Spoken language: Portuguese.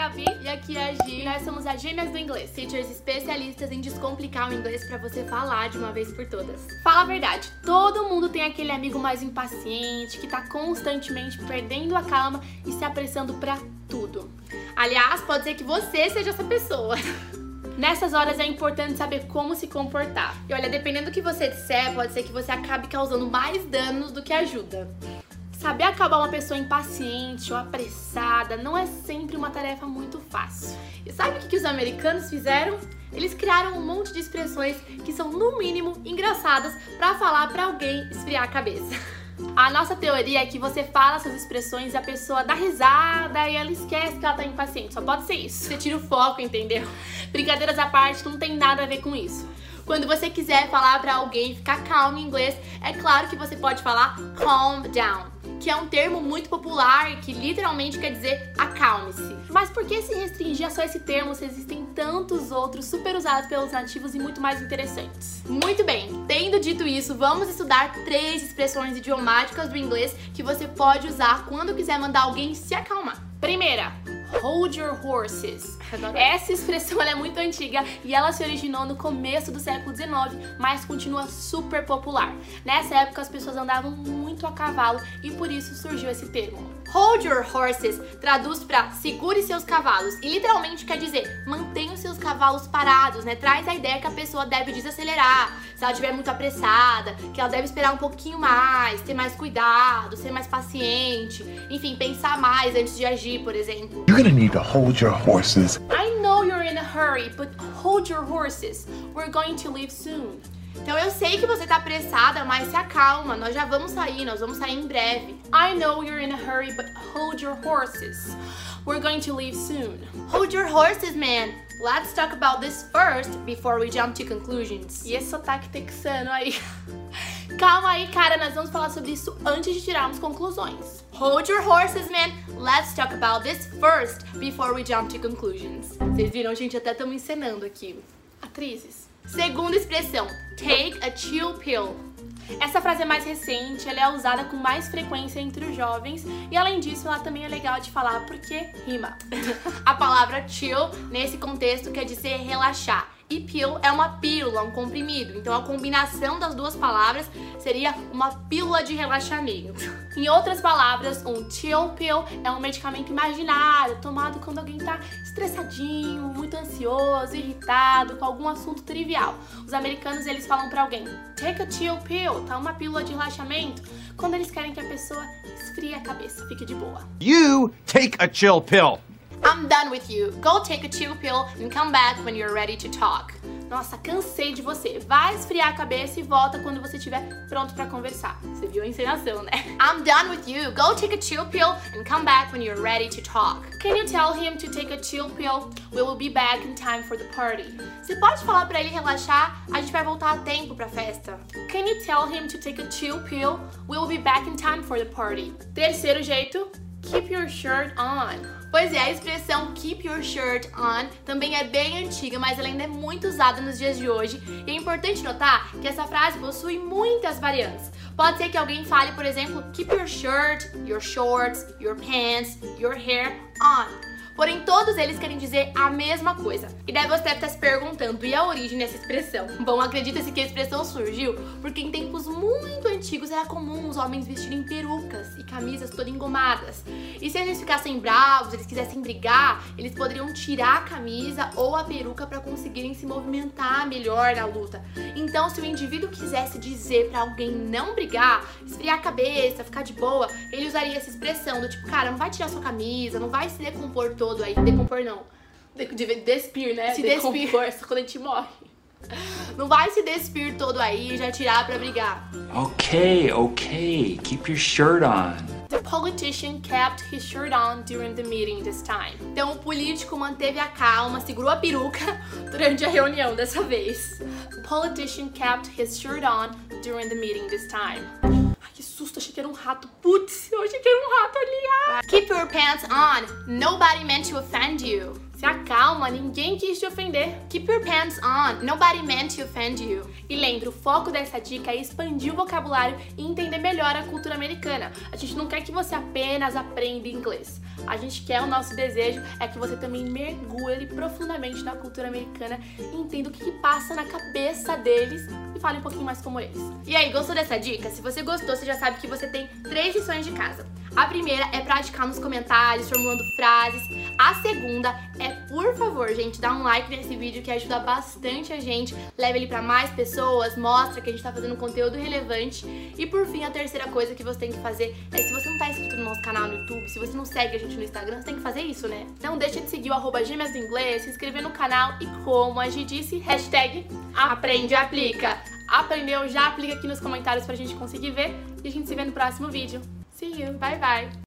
é a Bi e aqui é a Gi. E nós somos as Gêmeas do Inglês, teachers especialistas em descomplicar o inglês para você falar de uma vez por todas. Fala a verdade, todo mundo tem aquele amigo mais impaciente que tá constantemente perdendo a calma e se apressando para tudo. Aliás, pode ser que você seja essa pessoa. Nessas horas é importante saber como se comportar. E olha, dependendo do que você disser, pode ser que você acabe causando mais danos do que ajuda. Saber acabar uma pessoa impaciente ou apressada não é sempre uma tarefa muito fácil. E sabe o que, os americanos fizeram? Eles criaram um monte de expressões que são, no mínimo, engraçadas para falar para alguém esfriar a cabeça. A nossa teoria é que você fala essas expressões e a pessoa dá risada e ela esquece que ela tá impaciente. Só pode ser isso. Você tira o foco, entendeu? Brincadeiras à parte, não tem nada a ver com isso. Quando você quiser falar para alguém ficar calmo em inglês, é claro que você pode falar calm down que é um termo muito popular que literalmente quer dizer acalme-se. Mas por que se restringir a só esse termo se existem tantos outros super usados pelos nativos e muito mais interessantes? Muito bem, tendo dito isso, vamos estudar três expressões idiomáticas do inglês que você pode usar quando quiser mandar alguém se acalmar. Primeira, Hold your horses. Essa expressão é muito antiga e ela se originou no começo do século XIX, mas continua super popular. Nessa época as pessoas andavam muito a cavalo e por isso surgiu esse termo. Hold your horses traduz para segure seus cavalos e literalmente quer dizer mantenha os seus cavalos parados, né? Traz a ideia que a pessoa deve desacelerar, se ela estiver muito apressada, que ela deve esperar um pouquinho mais, ter mais cuidado, ser mais paciente, enfim, pensar mais antes de agir, por exemplo. You're gonna need to hold your horses. I know you're in a hurry, but hold your horses. We're going to leave soon. Então eu sei que você tá apressada, mas se acalma, nós já vamos sair, nós vamos sair em breve. I know you're in a hurry, but hold your horses. We're going to leave soon. Hold your horses, man. Let's talk about this first before we jump to conclusions. E esse sotaque texano aí. Calma aí, cara, nós vamos falar sobre isso antes de tirarmos conclusões. Hold your horses, man. Let's talk about this first before we jump to conclusions. Vocês viram, gente, até estamos encenando aqui. Atrizes. Segunda expressão, take a chill pill. Essa frase é mais recente, ela é usada com mais frequência entre os jovens e além disso ela também é legal de falar porque rima. a palavra chill nesse contexto quer dizer relaxar e pill é uma pílula, um comprimido. Então a combinação das duas palavras seria uma pílula de relaxamento. Em outras palavras, um chill pill é um medicamento imaginário tomado quando alguém tá estressadinho, muito ansioso, irritado com algum assunto trivial. Os americanos eles falam para alguém: "Take a chill pill", tá uma pílula de relaxamento, quando eles querem que a pessoa esfrie a cabeça, fique de boa. You take a chill pill. I'm done with you. Go take a chill pill and come back when you're ready to talk. Nossa, cansei de você. Vai esfriar a cabeça e volta quando você estiver pronto para conversar. Você viu a encenação, né? I'm done with you. Go take a chill pill and come back when you're ready to talk. Can you tell him to take a chill pill? We will be back in time for the party. Você pode falar para ele relaxar? A gente vai voltar a tempo para festa. Can you tell him to take a chill pill? We will be back in time for the party. Terceiro jeito, keep your shirt on. Pois é, a expressão keep your shirt on também é bem antiga, mas ela ainda é muito usada nos dias de hoje. E é importante notar que essa frase possui muitas variantes. Pode ser que alguém fale, por exemplo, keep your shirt, your shorts, your pants, your hair on. Porém, todos eles querem dizer a mesma coisa. E daí você deve estar se perguntando, e a origem dessa expressão? Bom, acredita-se que a expressão surgiu porque em tempos muito antigos era comum os homens vestirem perucas e camisas todas engomadas. E se eles ficassem bravos, eles quisessem brigar, eles poderiam tirar a camisa ou a peruca para conseguirem se movimentar melhor na luta. Então, se o indivíduo quisesse dizer para alguém não brigar, esfriar a cabeça, ficar de boa, ele usaria essa expressão do tipo, cara, não vai tirar sua camisa, não vai se decompor todo aí. Decompor não. De, de, despir, né? Se decompor, despir. quando a gente morre. Não vai se despir todo aí e já tirar pra brigar. Ok, ok. Keep your shirt on. The politician kept his shirt on during the meeting this time. Então o político manteve a calma, segurou a peruca durante a reunião dessa vez. The politician kept his shirt on during the meeting this time. Ai, que susto, achei que era um rato. Putz, eu achei que era um rato ali. Ah. Keep your pants on. Nobody meant to offend you. Se acalma, ninguém quis te ofender. Keep your pants on, nobody meant to offend you. E lembre, o foco dessa dica é expandir o vocabulário e entender melhor a cultura americana. A gente não quer que você apenas aprenda inglês. A gente quer, o nosso desejo é que você também mergulhe profundamente na cultura americana e entenda o que, que passa na cabeça deles e fale um pouquinho mais como eles. E aí, gostou dessa dica? Se você gostou, você já sabe que você tem três lições de casa. A primeira é praticar nos comentários, formulando frases. A segunda é, por favor, gente, dá um like nesse vídeo que ajuda bastante a gente. Leve ele para mais pessoas, mostra que a gente tá fazendo conteúdo relevante. E por fim, a terceira coisa que você tem que fazer é se você não tá inscrito no nosso canal no YouTube, se você não segue a gente no Instagram, você tem que fazer isso, né? Não deixa de seguir o arroba gêmeas do inglês, se inscrever no canal e como a gente disse, hashtag aprende aplica. Aprendeu? Já aplica aqui nos comentários pra gente conseguir ver e a gente se vê no próximo vídeo. See you, bye bye!